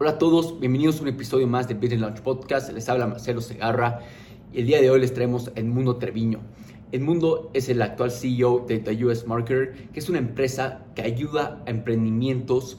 Hola a todos, bienvenidos a un episodio más de Business Launch Podcast. Les habla Marcelo Segarra y el día de hoy les traemos Edmundo Treviño. Edmundo es el actual CEO de The US Marketer, que es una empresa que ayuda a emprendimientos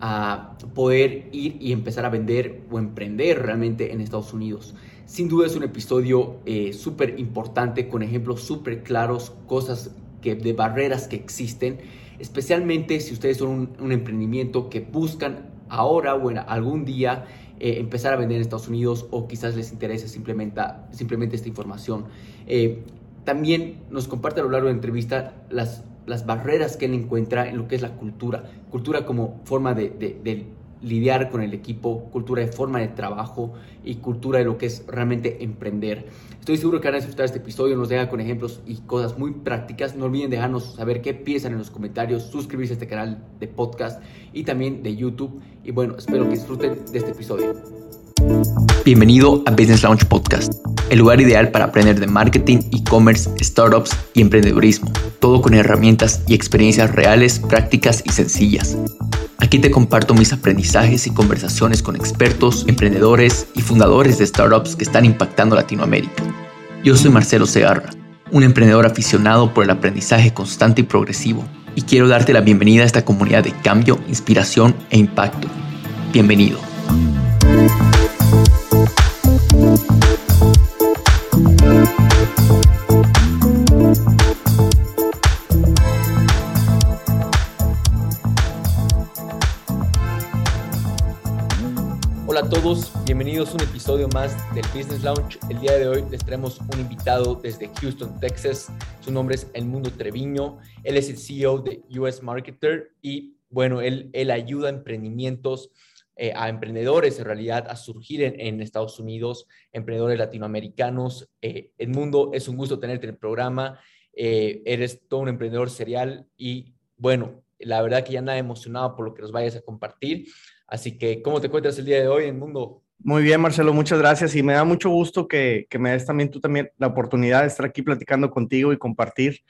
a poder ir y empezar a vender o emprender realmente en Estados Unidos. Sin duda es un episodio eh, súper importante con ejemplos súper claros, cosas que, de barreras que existen, especialmente si ustedes son un, un emprendimiento que buscan ahora o en algún día eh, empezar a vender en Estados Unidos o quizás les interese simplemente, simplemente esta información. Eh, también nos comparte a lo largo de la entrevista las, las barreras que él encuentra en lo que es la cultura. Cultura como forma de, lidiar con el equipo, cultura de forma de trabajo y cultura de lo que es realmente emprender. Estoy seguro que van a disfrutar este episodio, nos deja con ejemplos y cosas muy prácticas. No olviden dejarnos saber qué piensan en los comentarios, suscribirse a este canal de podcast y también de YouTube. Y bueno, espero que disfruten de este episodio. Bienvenido a Business Launch Podcast, el lugar ideal para aprender de marketing, e-commerce, startups y emprendedurismo, todo con herramientas y experiencias reales, prácticas y sencillas. Aquí te comparto mis aprendizajes y conversaciones con expertos, emprendedores y fundadores de startups que están impactando Latinoamérica. Yo soy Marcelo Segarra, un emprendedor aficionado por el aprendizaje constante y progresivo, y quiero darte la bienvenida a esta comunidad de cambio, inspiración e impacto. Bienvenido. Hola a todos, bienvenidos a un episodio más del Business Lounge. El día de hoy les traemos un invitado desde Houston, Texas. Su nombre es El Mundo Treviño. Él es el CEO de US Marketer y bueno, él, él ayuda a emprendimientos, eh, a emprendedores en realidad a surgir en, Estados Unidos, emprendedores latinoamericanos. Eh, Edmundo, es un gusto tenerte en el programa. Eh, eres todo un emprendedor serial y bueno, la verdad que ya nada emocionado por lo que nos vayas a compartir. Así que, ¿cómo te encuentras el día de hoy en Mundo? Muy bien, Marcelo, muchas gracias y me da mucho gusto que, que, me des también tú también la oportunidad de estar aquí platicando contigo y compartir.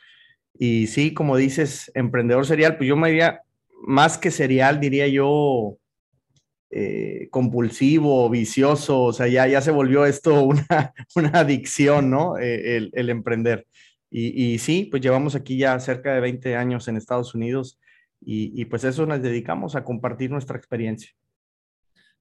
Y sí, como dices, emprendedor serial, pues yo me diría, más que serial, diría yo eh, compulsivo, vicioso, o sea, ya, ya se volvió esto una, una adicción, ¿no? Eh, el, emprender. Y, y, sí, pues llevamos aquí ya cerca de 20 años en Estados Unidos y, y, pues eso nos dedicamos a compartir nuestra experiencia.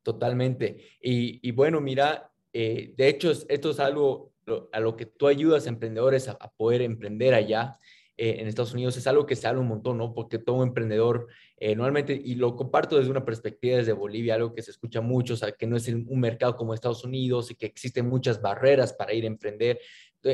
Totalmente. Y, y bueno, mira, eh, de hecho, esto es algo a lo que tú ayudas a emprendedores a poder emprender allá eh, en Estados Unidos. Es algo que se habla un montón, ¿no? Porque todo emprendedor, eh, normalmente, y lo comparto desde una perspectiva desde Bolivia, algo que se escucha mucho, o sea, que no es un mercado como Estados Unidos y que existen muchas barreras para ir a emprender.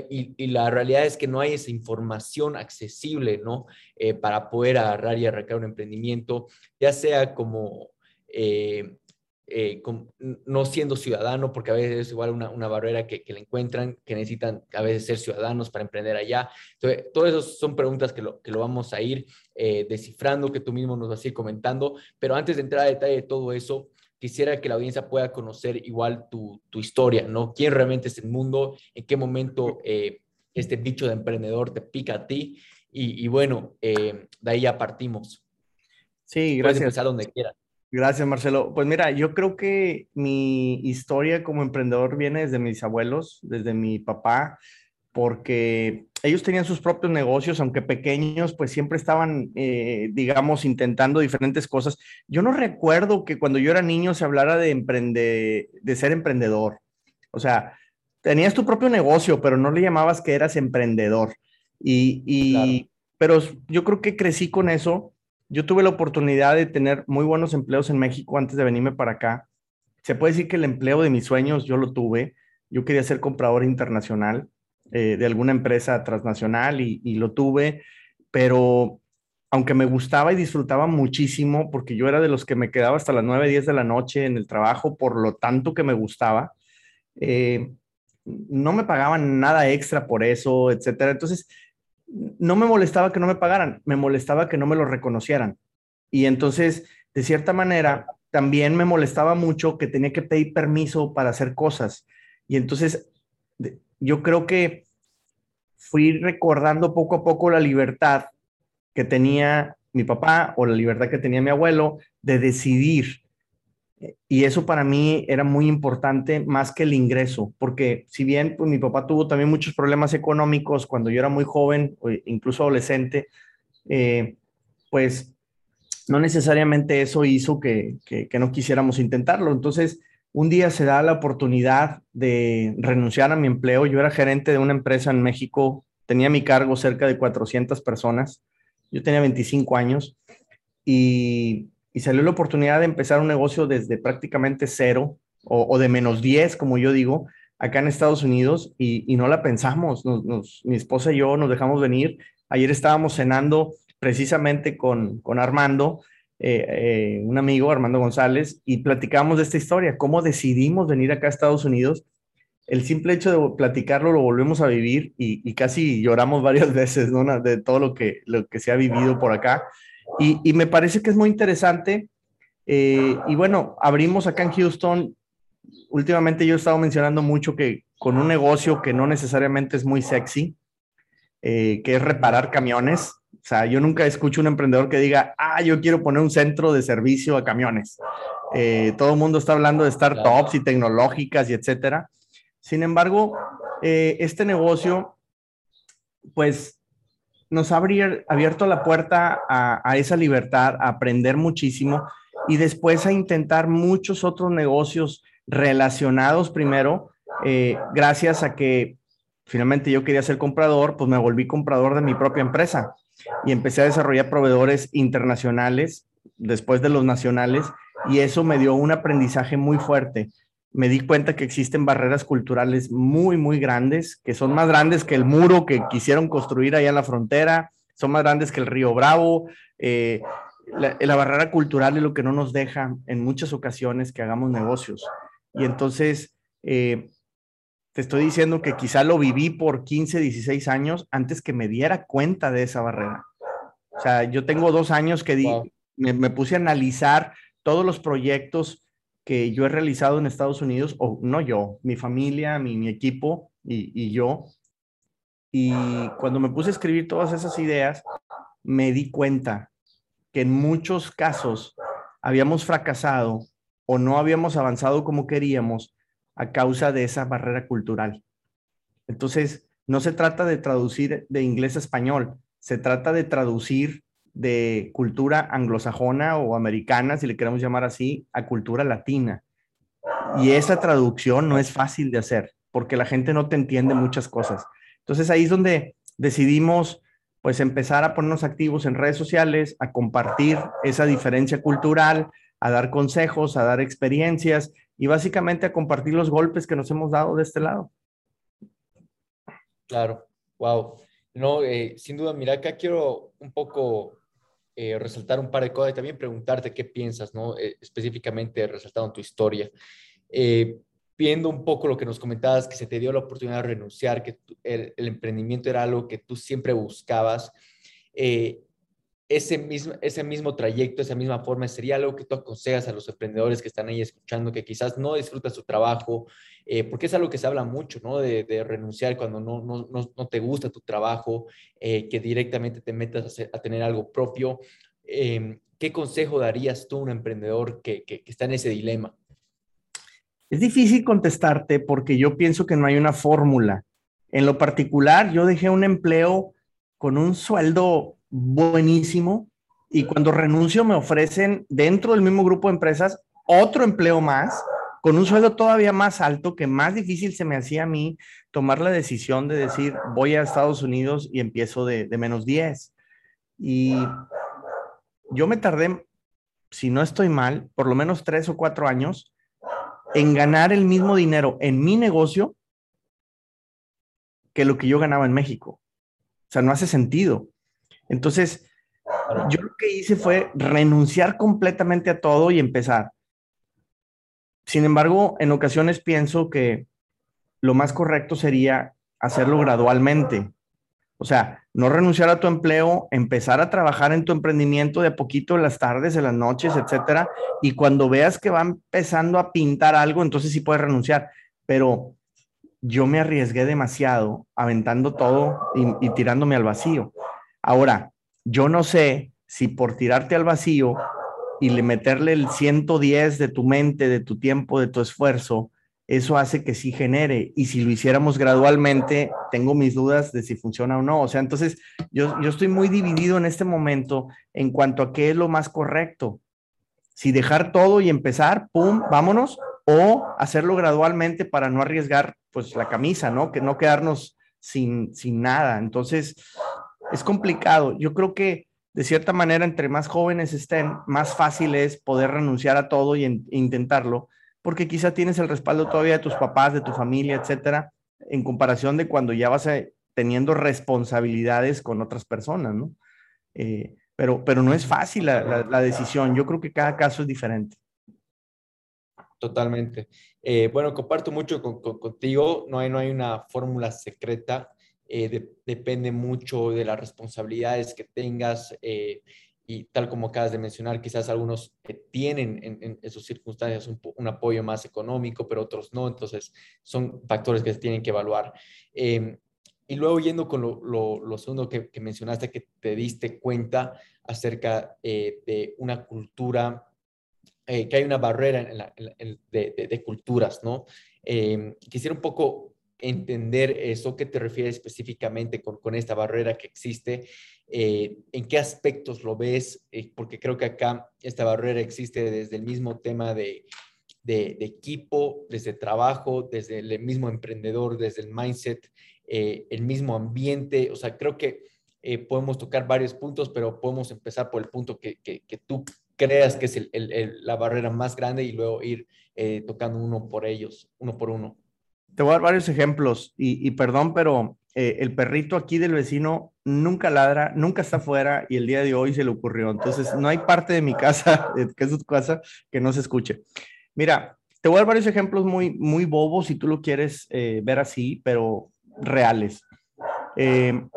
Y, y, la realidad es que no hay esa información accesible, ¿no? Eh, para poder agarrar y arrancar un emprendimiento, ya sea como eh, eh, con, no siendo ciudadano, porque a veces es igual una, una barrera que, que, le encuentran, que necesitan a veces ser ciudadanos para emprender allá. Entonces, todas esas son preguntas que lo, que lo vamos a ir eh, descifrando, que tú mismo nos vas a ir comentando, pero antes de entrar a detalle de todo eso, quisiera que la audiencia pueda conocer igual tu, tu historia, ¿no? ¿Quién realmente es el mundo? ¿En qué momento eh, este bicho de emprendedor te pica a ti? Y, y bueno, de ahí ya partimos. Sí, gracias. Puedes empezar donde quieras. Gracias, Marcelo. Pues mira, yo creo que mi historia como emprendedor viene desde mis abuelos, desde mi papá, porque ellos tenían sus propios negocios, aunque pequeños, pues siempre estaban, eh, digamos, intentando diferentes cosas. Yo no recuerdo que cuando yo era niño se hablara de, emprende, de ser emprendedor. O sea, tenías tu propio negocio, pero no le llamabas que eras emprendedor. Y, y claro. pero yo creo que crecí con eso yo tuve la oportunidad de tener muy buenos empleos en México antes de venirme para acá. Se puede decir que el empleo de mis sueños yo lo tuve. Yo quería ser comprador internacional eh, de alguna empresa transnacional y, lo tuve, pero aunque me gustaba y disfrutaba muchísimo, porque yo era de los que me quedaba hasta las 9, 10 de la noche en el trabajo, por lo tanto que me gustaba, eh, no me pagaban nada extra por eso, etcétera. Entonces, no me molestaba que no me pagaran, me molestaba que no me lo reconocieran. Y entonces, de cierta manera, también me molestaba mucho que tenía que pedir permiso para hacer cosas. Y entonces, yo creo que fui recordando poco a poco la libertad que tenía mi papá o la libertad que tenía mi abuelo de decidir Y eso para mí era muy importante más que el ingreso, porque si bien pues, mi papá tuvo también muchos problemas económicos cuando yo era muy joven, incluso adolescente, eh, pues no necesariamente eso hizo que, que, que no quisiéramos intentarlo. Entonces, un día se da la oportunidad de renunciar a mi empleo. Yo era gerente de una empresa en México, tenía mi cargo cerca de 400 personas. Yo tenía 25 años y, salió la oportunidad de empezar un negocio desde prácticamente cero o, de menos 10, como yo digo, acá en Estados Unidos y, no la pensamos. mi esposa y yo nos dejamos venir. Ayer estábamos cenando precisamente con, con Armando eh, eh, un amigo, Armando González, y platicamos de esta historia, cómo decidimos venir acá a Estados Unidos. El simple hecho de platicarlo lo volvemos a vivir y, casi lloramos varias veces de todo lo que, lo que se ha vivido por acá. Y, me parece que es muy interesante. Eh, y bueno, abrimos acá en Houston. Últimamente yo he estado mencionando mucho que con un negocio que no necesariamente es muy sexy, que es reparar camiones, o sea, yo nunca escucho un emprendedor que diga, ah, yo quiero poner un centro de servicio a camiones. Eh, todo el mundo está hablando de startups y tecnológicas y etcétera. Sin embargo, eh, este negocio, pues, nos ha abierto la puerta a, esa libertad, a aprender muchísimo y después a intentar muchos otros negocios relacionados primero, eh, gracias a que finalmente yo quería ser comprador, pues me volví comprador de mi propia empresa y empecé a desarrollar proveedores internacionales después de los nacionales y eso me dio un aprendizaje muy fuerte. Me di cuenta que existen barreras culturales muy, muy grandes, que son más grandes que el muro que quisieron construir allá en la frontera, son más grandes que el río Bravo. Eh, la, barrera cultural es lo que no nos deja en muchas ocasiones que hagamos negocios. Y entonces, eh, te estoy diciendo que quizá lo viví por 15, 16 años antes que me diera cuenta de esa barrera. O sea, yo tengo dos años que me, puse a analizar todos los proyectos que yo he realizado en Estados Unidos, o no yo, mi familia, mi, equipo y, y yo. Y cuando me puse a escribir todas esas ideas, me di cuenta que en muchos casos habíamos fracasado o no habíamos avanzado como queríamos a causa de esa barrera cultural. Entonces, no se trata de traducir de inglés a español, se trata de traducir de cultura anglosajona o americana, si le queremos llamar así, a cultura latina. Y esa traducción no es fácil de hacer, porque la gente no te entiende muchas cosas. Entonces ahí es donde decidimos pues empezar a ponernos activos en redes sociales, a compartir esa diferencia cultural, a dar consejos, a dar experiencias y básicamente a compartir los golpes que nos hemos dado de este lado. Claro, wow. No, eh, sin duda, mira, acá quiero un poco eh, resaltar un par de cosas y también preguntarte qué piensas, ¿no? Eh, específicamente resaltando tu historia. viendo un poco lo que nos comentabas, que se te dio la oportunidad de renunciar, que el, el, emprendimiento era algo que tú siempre buscabas ese mismo, ese mismo trayecto, esa misma forma, sería algo que tú aconsejas a los emprendedores que están ahí escuchando, que quizás no disfrutan su trabajo, eh, porque es algo que se habla mucho, ¿no? De, renunciar cuando no, no, no, te gusta tu trabajo, eh, que directamente te metas a, tener algo propio. Em, ¿Qué consejo darías tú a un emprendedor que, que está en ese dilema? Es difícil contestarte porque yo pienso que no hay una fórmula. En lo particular, yo dejé un empleo con un sueldo buenísimo y cuando renuncio me ofrecen dentro del mismo grupo de empresas otro empleo más con un sueldo todavía más alto que más difícil se me hacía a mí tomar la decisión de decir voy a Estados Unidos y empiezo de, menos 10. Y yo me tardé, si no estoy mal, por lo menos tres o cuatro años en ganar el mismo dinero en mi negocio que lo que yo ganaba en México. O sea, no hace sentido. Entonces, yo lo que hice fue renunciar completamente a todo y empezar. Sin embargo, en ocasiones pienso que lo más correcto sería hacerlo gradualmente. O sea, no renunciar a tu empleo, empezar a trabajar en tu emprendimiento de poquito en las tardes, en las noches, etcétera. Y cuando veas que va empezando a pintar algo, entonces sí puedes renunciar. Pero yo me arriesgué demasiado aventando todo y tirándome al vacío. Ahora, yo no sé si por tirarte al vacío y le meterle el 110 de tu mente, de tu tiempo, de tu esfuerzo, eso hace que sí genere. Y si lo hiciéramos gradualmente, tengo mis dudas de si funciona o no. O sea, entonces yo, yo estoy muy dividido en este momento en cuanto a qué es lo más correcto. Si dejar todo y empezar, pum, vámonos, o hacerlo gradualmente para no arriesgar pues la camisa, ¿no? Que no quedarnos sin, sin nada. Entonces, es complicado. Yo creo que de cierta manera, entre más jóvenes estén, más fácil es poder renunciar a todo y intentarlo porque quizá tienes el respaldo todavía de tus papás, de tu familia, etcétera, en comparación de cuando ya vas teniendo responsabilidades con otras personas, ¿no? Eh, pero, pero no es fácil la, decisión. Yo creo que cada caso es diferente. Totalmente. Eh, bueno, comparto mucho contigo. No hay, no hay una fórmula secreta. Eh, depende mucho de las responsabilidades que tengas y tal como acabas de mencionar, quizás algunos tienen en, en, sus circunstancias un, apoyo más económico, pero otros no, entonces son factores que se tienen que evaluar. Em, y luego yendo con lo, lo, segundo que, mencionaste, que te diste cuenta acerca eh, de una cultura, eh, que hay una barrera en de, de, culturas, ¿no? Em, quisiera un poco entender eso, qué te refieres específicamente con, esta barrera que existe eh, en qué aspectos lo ves, eh, porque creo que acá esta barrera existe desde el mismo tema de, equipo, desde trabajo, desde el mismo emprendedor, desde el mindset, eh, el mismo ambiente, o sea, creo que podemos tocar varios puntos, pero podemos empezar por el punto que, que, tú creas que es la barrera más grande y luego ir tocando uno por ellos, uno por uno. Te voy a dar varios ejemplos y, y perdón, pero eh, el perrito aquí del vecino nunca ladra, nunca está afuera y el día de hoy se le ocurrió. Entonces, no hay parte de mi casa, que es tu casa, que no se escuche. Mira, te voy a dar varios ejemplos muy, muy bobos si tú lo quieres eh, ver así, pero reales. Eh,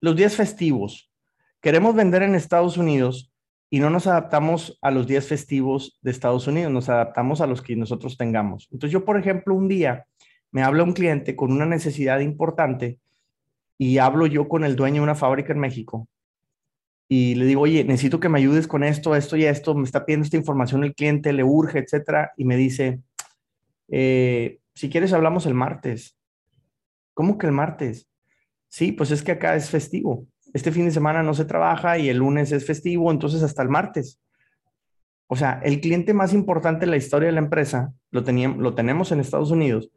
los días festivos. Queremos vender en Estados Unidos y no nos adaptamos a los días festivos de Estados Unidos, nos adaptamos a los que nosotros tengamos. Entonces, yo, por ejemplo, un día me habla un cliente con una necesidad importante y hablo yo con el dueño de una fábrica en México y le digo, oye, necesito que me ayudes con esto, esto y esto, me está pidiendo esta información el cliente, le urge, etcétera, y me dice, eh, si quieres hablamos el martes. ¿Cómo que el martes? Sí, pues es que acá es festivo. Este fin de semana no se trabaja y el lunes es festivo, entonces hasta el martes. O sea, el cliente más importante en la historia de la empresa lo, lo tenemos en Estados Unidos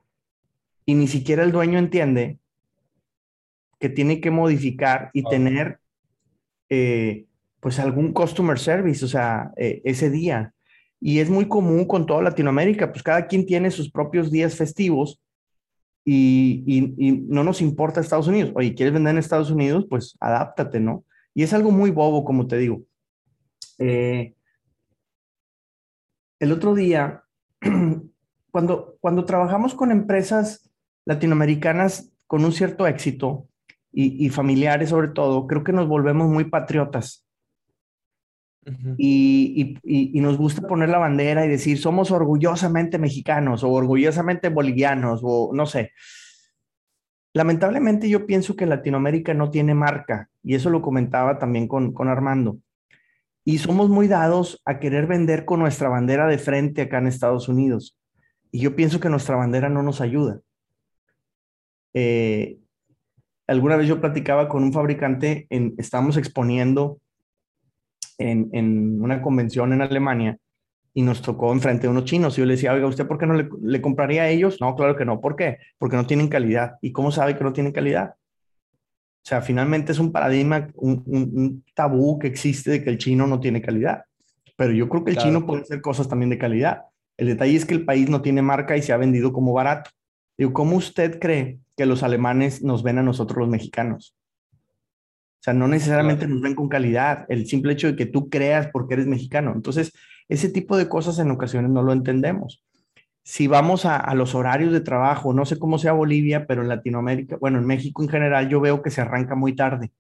y ni siquiera el dueño entiende que tiene que modificar y tener eh, pues algún customer service, o sea, eh, ese día. Y es muy común con toda Latinoamérica, pues cada quien tiene sus propios días festivos y, no nos importa Estados Unidos. Oye, ¿quieres vender en Estados Unidos? Pues adáptate, ¿no? Y es algo muy bobo, como te digo. Eh, el otro día, cuando, cuando trabajamos con empresas latinoamericanas con un cierto éxito y, familiares sobre todo, creo que nos volvemos muy patriotas. y, y, nos gusta poner la bandera y decir, somos orgullosamente mexicanos o orgullosamente bolivianos o no sé. Lamentablemente yo pienso que Latinoamérica no tiene marca y eso lo comentaba también con, con Armando. Y somos muy dados a querer vender con nuestra bandera de frente acá en Estados Unidos. Y yo pienso que nuestra bandera no nos ayuda. Eh, alguna vez yo platicaba con un fabricante, en, estábamos exponiendo en, una convención en Alemania y nos tocó enfrente de unos chinos. Y yo le decía, oiga, ¿usted por qué no le, compraría a ellos? No, claro que no. ¿Por qué? Porque no tienen calidad. ¿Y cómo sabe que no tienen calidad? O sea, finalmente es un paradigma, un, tabú que existe de que el chino no tiene calidad. Pero yo creo que el chino puede hacer cosas también de calidad. El detalle es que el país no tiene marca y se ha vendido como barato. Digo, ¿cómo usted cree que los alemanes nos ven a nosotros los mexicanos? O sea, no necesariamente nos ven con calidad, el simple hecho de que tú creas porque eres mexicano. Entonces, ese tipo de cosas en ocasiones no lo entendemos. Si vamos a, los horarios de trabajo, no sé cómo sea Bolivia, pero en Latinoamérica, bueno, en México en general, yo veo que se arranca muy tarde.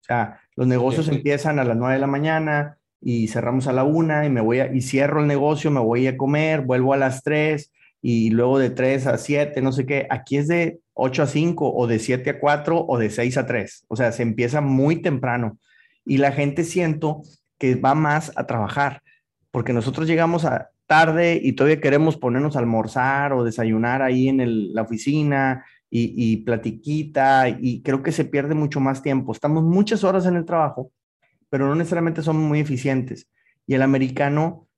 O sea, los negocios empiezan a las 9 de la mañana y cerramos a la una y me voy a, y cierro el negocio, me voy a comer, vuelvo a las 3 y luego de 3 a 7, no sé qué. Aquí es de 8 a 5 o de 7 a 4 o de 6 a 3. O sea, se empieza muy temprano y la gente siento que va más a trabajar, porque nosotros llegamos a tarde y todavía queremos ponernos a almorzar o desayunar ahí en la oficina y, platiquita y creo que se pierde mucho más tiempo. Estamos muchas horas en el trabajo, pero no necesariamente somos muy eficientes. Y el americano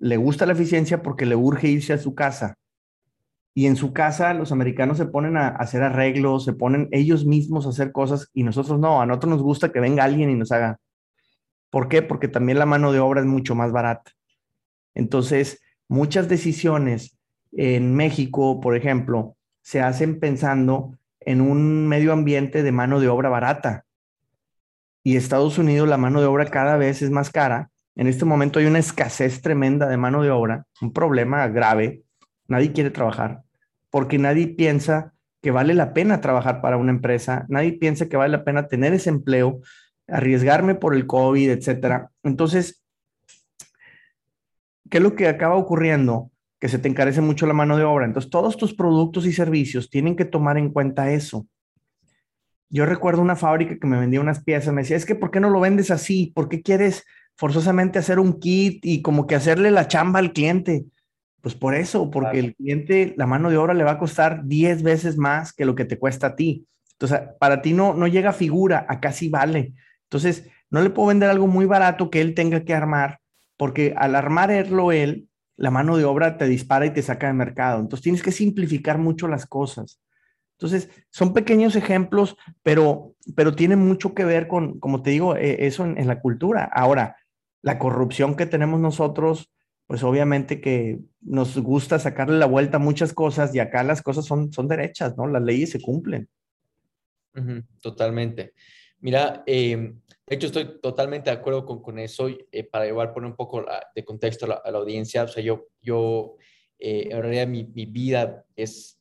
le gusta la eficiencia porque le urge irse a su casa. Y en su casa los americanos se ponen a hacer arreglos, se ponen ellos mismos a hacer cosas y nosotros no, a nosotros nos gusta que venga alguien y nos haga. ¿Por qué? Porque también la mano de obra es mucho más barata. Entonces, muchas decisiones en México, por ejemplo, se hacen pensando en un medio ambiente de mano de obra barata. Y Estados Unidos la mano de obra cada vez es más cara. En este momento hay una escasez tremenda de mano de obra, un problema grave. Nadie quiere trabajar porque nadie piensa que vale la pena trabajar para una empresa, nadie piensa que vale la pena tener ese empleo, arriesgarme por el COVID, etcétera. Entonces, ¿qué es lo que acaba ocurriendo? Que se te encarece mucho la mano de obra. Entonces, todos tus productos y servicios tienen que tomar en cuenta eso. Yo recuerdo una fábrica que me vendía unas piezas, me decía, es que ¿por qué no lo vendes así? ¿Por qué quieres forzosamente hacer un kit y como que hacerle la chamba al cliente? Pues por eso, porque el cliente, la mano de obra le va a costar 10 veces más que lo que te cuesta a ti. Entonces, para ti no, no llega figura, acá sí vale. Entonces, no le puedo vender algo muy barato que él tenga que armar porque al armarlo él, la mano de obra te dispara y te saca de mercado. Entonces tienes que simplificar mucho las cosas. Entonces, son pequeños ejemplos, pero, pero tienen mucho que ver con, como te digo, e, eso en, la cultura. Ahora, la corrupción que tenemos nosotros, pues obviamente que nos gusta sacarle la vuelta a muchas cosas y acá las cosas son, son derechas, ¿no? Las leyes se cumplen. totalmente. Mira, eh, de hecho, estoy totalmente de acuerdo con, con eso. Eh, para igual poner un poco de contexto a la, audiencia, o sea, yo, yo eh, en realidad mi, mi vida es,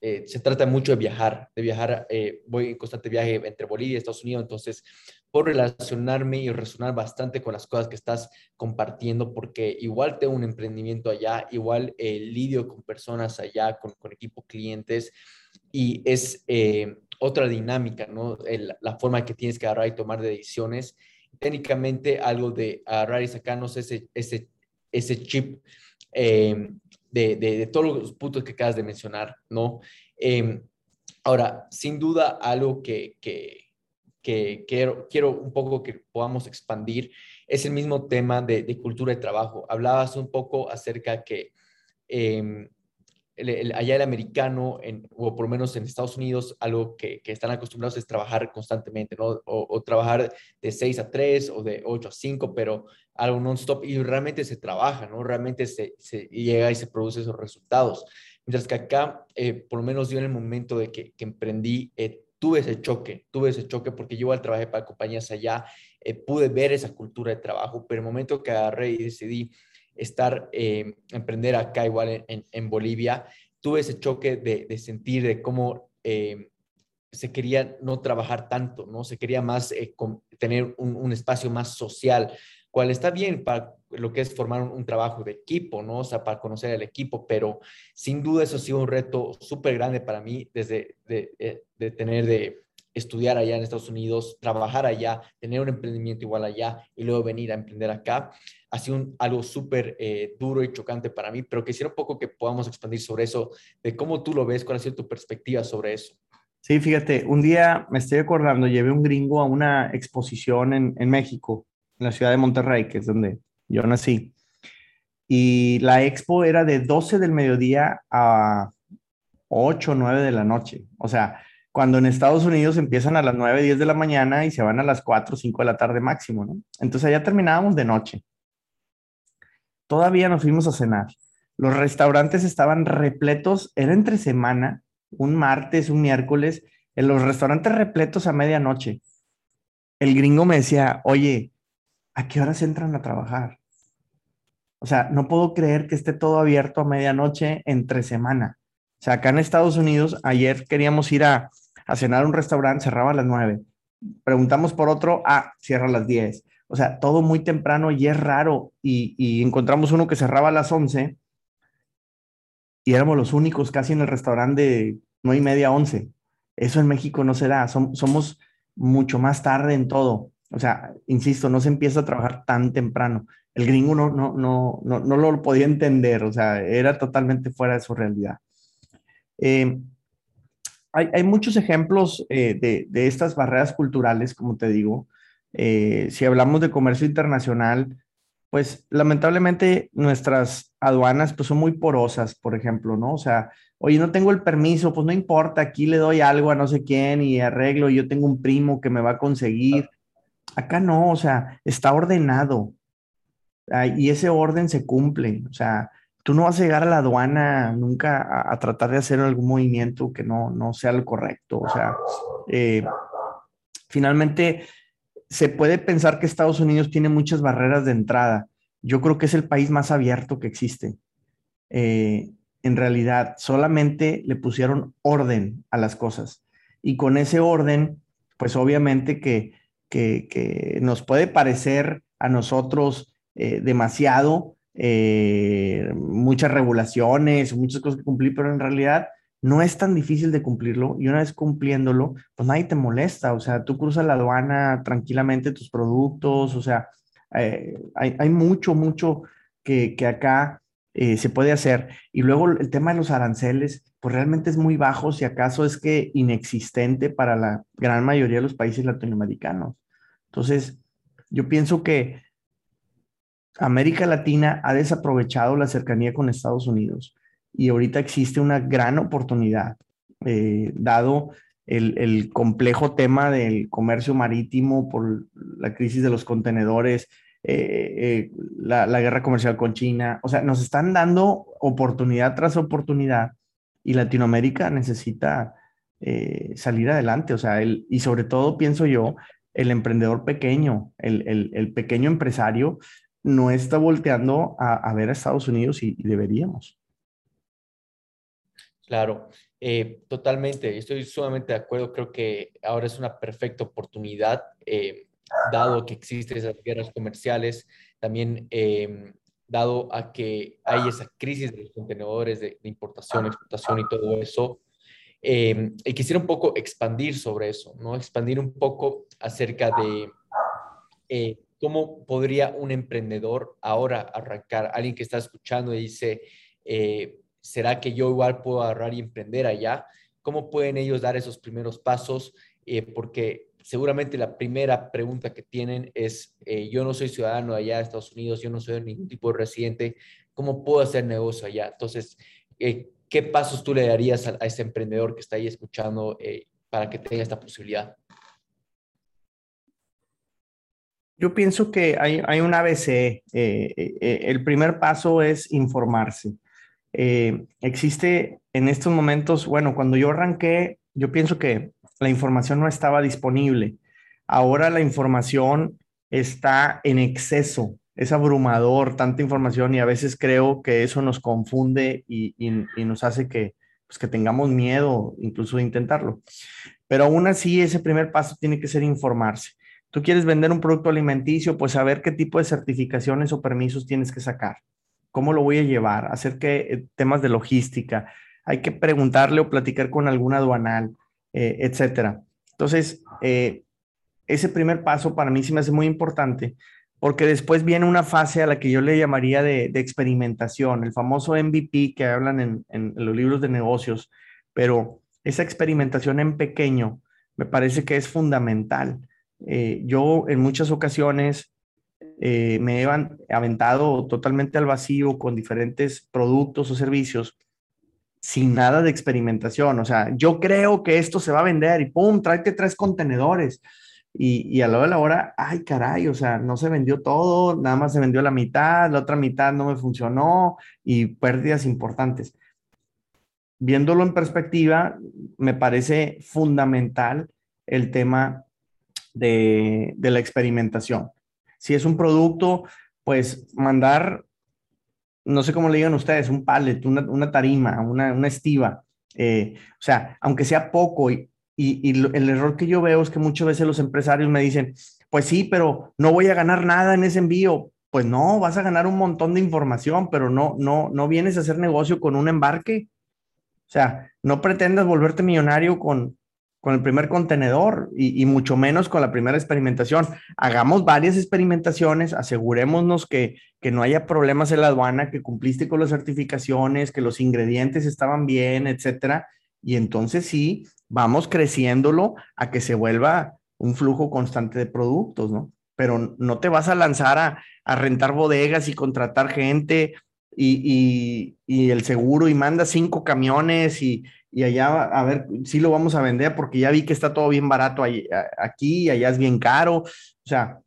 eh, se trata mucho de viajar, de viajar, voy en constante viaje entre Bolivia y Estados Unidos, entonces por relacionarme y resonar bastante con las cosas que estás compartiendo, porque igual tengo un emprendimiento allá, igual lidio con personas allá, con, con equipo clientes, y es otra dinámica, ¿no? la forma que tienes que agarrar y tomar decisiones. Técnicamente, algo de agarrar y sacarnos ese, ese, ese chip eh, de, de, todos los puntos que acabas de mencionar, ¿no? Eh, ahora, sin duda, algo que, que, quiero, quiero un poco que podamos expandir es el mismo tema de, de cultura de trabajo. Hablabas un poco acerca que eh, allá el americano, o por lo menos en Estados Unidos, algo que, están acostumbrados es trabajar constantemente, ¿no? O, trabajar de 6 a 3 o de 8 a 5, pero algo non-stop y realmente se trabaja, ¿no? Realmente se, llega y se produce esos resultados. Mientras que acá, eh, por lo menos yo en el momento de que, emprendí, eh, tuve ese choque, tuve ese choque porque yo igual trabajé para compañías allá, eh, pude ver esa cultura de trabajo, pero el momento que agarré y decidí estar, eh, emprender acá igual en, Bolivia, tuve ese choque de, sentir de cómo eh, se quería no trabajar tanto, ¿no? Se quería más eh, tener un, espacio más social, cual está bien para lo que es formar un, trabajo de equipo, ¿no? O sea, para conocer el equipo, pero sin duda eso ha sido un reto súper grande para mí desde de, de tener de estudiar allá en Estados Unidos, trabajar allá, tener un emprendimiento igual allá y luego venir a emprender acá ha sido algo súper eh, duro y chocante para mí, pero quisiera un poco que podamos expandir sobre eso, de cómo tú lo ves, cuál ha sido tu perspectiva sobre eso. Sí, fíjate, un día me estoy acordando, llevé un gringo a una exposición en, en México, en la ciudad de Monterrey, que es donde yo nací. Y la expo era de 12 del mediodía a 8 o 9 de la noche. O sea, cuando en Estados Unidos empiezan a las 9, 10 de la mañana y se van a las 4, 5 de la tarde máximo, ¿no? Entonces allá terminábamos de noche. Todavía nos fuimos a cenar. Los restaurantes estaban repletos, era entre semana, un martes, un miércoles, en los restaurantes repletos a medianoche. El gringo me decía, oye, ¿a qué horas entran a trabajar? O sea, no puedo creer que esté todo abierto a medianoche entre semana. O sea, acá en Estados Unidos, ayer queríamos ir a, cenar a un restaurante, cerraba a las nueve. Preguntamos por otro, ah, cierra a las diez. O sea, todo muy temprano y es raro. Y, encontramos uno que cerraba a las 11 y éramos los únicos casi en el restaurante de 9 y media, 11. Eso en México no se da. somos mucho más tarde en todo. O sea, insisto, no se empieza a trabajar tan temprano. El gringo no, no, no, no, no lo podía entender, o sea, era totalmente fuera de su realidad. Eh, hay, hay, muchos ejemplos eh, de, de, estas barreras culturales, como te digo. Eh, si hablamos de comercio internacional, pues lamentablemente nuestras aduanas pues son muy porosas, por ejemplo, ¿no? O sea, oye, no tengo el permiso, pues no importa, aquí le doy algo a no sé quién y arreglo, yo tengo un primo que me va a conseguir. Acá no, o sea, está ordenado y ese orden se cumple, o sea, tú no vas a llegar a la aduana nunca a, tratar de hacer algún movimiento que no, no sea lo correcto, o sea, eh, finalmente se puede pensar que Estados Unidos tiene muchas barreras de entrada. Yo creo que es el país más abierto que existe. Eh, en realidad, solamente le pusieron orden a las cosas. Y con ese orden, pues obviamente que, que, nos puede parecer a nosotros eh, demasiado, eh, muchas regulaciones, muchas cosas que cumplir, pero en realidad no es tan difícil de cumplirlo y una vez cumpliéndolo, pues nadie te molesta, o sea, tú cruzas la aduana tranquilamente tus productos, o sea, eh, hay, mucho, mucho que, acá eh, se puede hacer. Y luego el tema de los aranceles, pues realmente es muy bajo, si acaso es que inexistente para la gran mayoría de los países latinoamericanos. Entonces, yo pienso que América Latina ha desaprovechado la cercanía con Estados Unidos y ahorita existe una gran oportunidad, eh, dado el, complejo tema del comercio marítimo por la crisis de los contenedores, eh, eh, la, guerra comercial con China. O sea, nos están dando oportunidad tras oportunidad y Latinoamérica necesita salir adelante. O sea, el, y sobre todo pienso yo, el emprendedor pequeño, el, pequeño empresario, no está volteando a, ver a Estados Unidos y deberíamos. Claro, eh, totalmente, estoy sumamente de acuerdo, creo que ahora es una perfecta oportunidad, eh, dado que existen esas guerras comerciales, también em, dado a que hay esa crisis de los contenedores de, importación, exportación y todo eso. Em, y quisiera un poco expandir sobre eso, ¿no? Expandir un poco acerca de eh, cómo podría un emprendedor ahora arrancar, alguien que está escuchando y dice, ¿será que yo igual puedo agarrar y emprender allá? ¿Cómo pueden ellos dar esos primeros pasos? Eh, porque seguramente la primera pregunta que tienen es, eh, yo no soy ciudadano allá de Estados Unidos, yo no soy ningún tipo de residente, ¿cómo puedo hacer negocio allá? Entonces, eh, ¿qué pasos tú le darías a, ese emprendedor que está ahí escuchando para que tenga esta posibilidad? Yo pienso que hay, hay un ABC. el primer paso es informarse. Eh, existe en estos momentos, bueno, cuando yo arranqué, yo pienso que la información no estaba disponible. Ahora la información está en exceso, es abrumador, tanta información y a veces creo que eso nos confunde y, nos hace que, pues, que tengamos miedo incluso de intentarlo. Pero aún así, ese primer paso tiene que ser informarse. Tú quieres vender un producto alimenticio, pues saber qué tipo de certificaciones o permisos tienes que sacar. ¿Cómo lo voy a llevar? Hacer que eh, temas de logística. Hay que preguntarle o platicar con algún aduanal, eh, etcétera. Entonces, eh, ese primer paso para mí sí me hace muy importante porque después viene una fase a la que yo le llamaría de, experimentación, el famoso MVP que hablan en, los libros de negocios, pero esa experimentación en pequeño me parece que es fundamental. Yo en muchas ocasiones eh, me he aventado totalmente al vacío con diferentes productos o servicios sin nada de experimentación. O sea, yo creo que esto se va a vender y pum, tráete tres contenedores. Y, y a lo de la hora, ay caray, o sea, no se vendió todo, nada más se vendió la mitad, la otra mitad no me funcionó y pérdidas importantes. Viéndolo en perspectiva, me parece fundamental el tema de, de la experimentación. Si es un producto, pues mandar, no sé cómo le digan ustedes, un pallet, una, tarima, una, una estiva. Eh, o sea, aunque sea poco, y, y, el error que yo veo es que muchas veces los empresarios me dicen, pues sí, pero no voy a ganar nada en ese envío. Pues no, vas a ganar un montón de información, pero no, no, no vienes a hacer negocio con un embarque. O sea, no pretendas volverte millonario con, con el primer contenedor y, mucho menos con la primera experimentación. Hagamos varias experimentaciones, asegurémonos que, que no haya problemas en la aduana, que cumpliste con las certificaciones, que los ingredientes estaban bien, etcétera. Y entonces sí, vamos creciéndolo a que se vuelva un flujo constante de productos, ¿no? Pero no te vas a lanzar a, a rentar bodegas y contratar gente y, y, el seguro y manda cinco camiones y, y, allá a ver si lo vamos a vender porque ya vi que está todo bien barato aquí y allá es bien caro. O sea,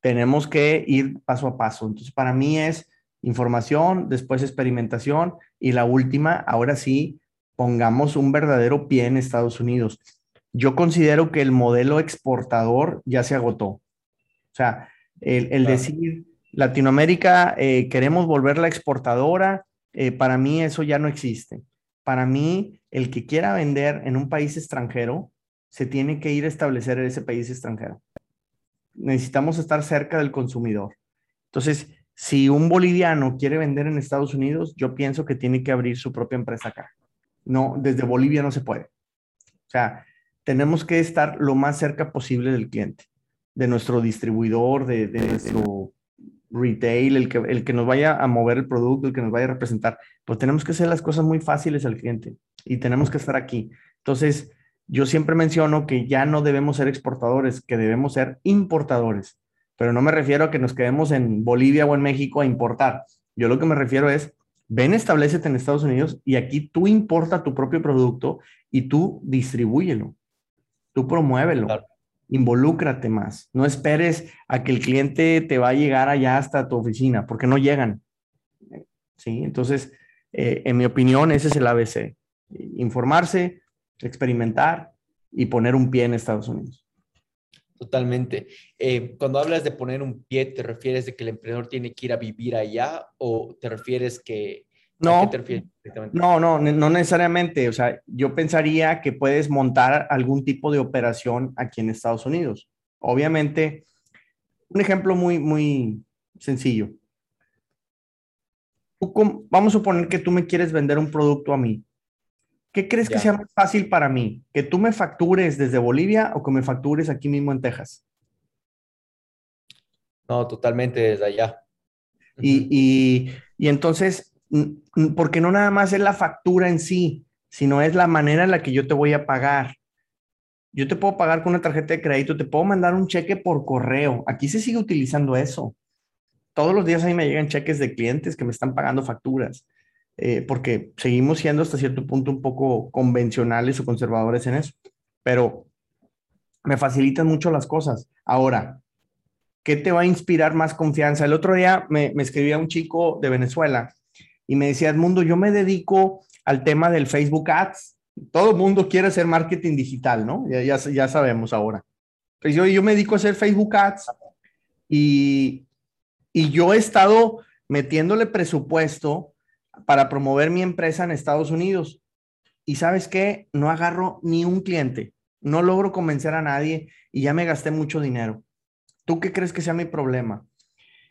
tenemos que ir paso a paso. Entonces, para mí es información, después experimentación y la última, ahora sí, pongamos un verdadero pie en Estados Unidos. Yo considero que el modelo exportador ya se agotó. O sea, el, decir, Latinoamérica, eh, queremos volverla exportadora, eh, para mí eso ya no existe. Para mí, el que quiera vender en un país extranjero, se tiene que ir a establecer en ese país extranjero. Necesitamos estar cerca del consumidor. Entonces, si un boliviano quiere vender en Estados Unidos, yo pienso que tiene que abrir su propia empresa acá. No, desde Bolivia no se puede. O sea, tenemos que estar lo más cerca posible del cliente, de nuestro distribuidor, de, nuestro retail, el que, el que nos vaya a mover el producto, el que nos vaya a representar. Pues tenemos que hacer las cosas muy fáciles al cliente y tenemos que estar aquí. Entonces, yo siempre menciono que ya no debemos ser exportadores, que debemos ser importadores. Pero no me refiero a que nos quedemos en Bolivia o en México a importar. Yo lo que me refiero es ven, establecete en Estados Unidos y aquí tú importa tu propio producto y tú distribúyelo, tú promuévelo, involúcrate más. No esperes a que el cliente te va a llegar allá hasta tu oficina, porque no llegan. ¿Sí? Entonces, eh, en mi opinión, ese es el ABC. Informarse, experimentar y poner un pie en Estados Unidos. Totalmente. Eh, cuando hablas de poner un pie, ¿te refieres de que el emprendedor tiene que ir a vivir allá o te refieres que... No, no, no, no necesariamente. O sea, yo pensaría que puedes montar algún tipo de operación aquí en Estados Unidos. Obviamente, un ejemplo muy, muy sencillo. Vamos a suponer que tú me quieres vender un producto a mí. ¿Qué crees que sea más fácil para mí? ¿Que tú me factures desde Bolivia o que me factures aquí mismo en Texas? No, totalmente desde allá. Y, y, entonces, porque no nada más es la factura en sí, sino es la manera en la que yo te voy a pagar. Yo te puedo pagar con una tarjeta de crédito, te puedo mandar un cheque por correo. Aquí se sigue utilizando eso. Todos los días a mí me llegan cheques de clientes que me están pagando facturas. Eh, porque seguimos siendo hasta cierto punto un poco convencionales o conservadores en eso, pero me facilitan mucho las cosas. Ahora, ¿qué te va a inspirar más confianza? El otro día me, me escribía un chico de Venezuela y me decía, Edmundo, yo me dedico al tema del Facebook Ads. Todo el mundo quiere hacer marketing digital, ¿no? Ya, ya, sabemos ahora. Pues yo, yo me dedico a hacer Facebook Ads y, y yo he estado metiéndole presupuesto para promover mi empresa en Estados Unidos. Y sabes qué, no agarro ni un cliente, no logro convencer a nadie y ya me gasté mucho dinero. ¿Tú qué crees que sea mi problema?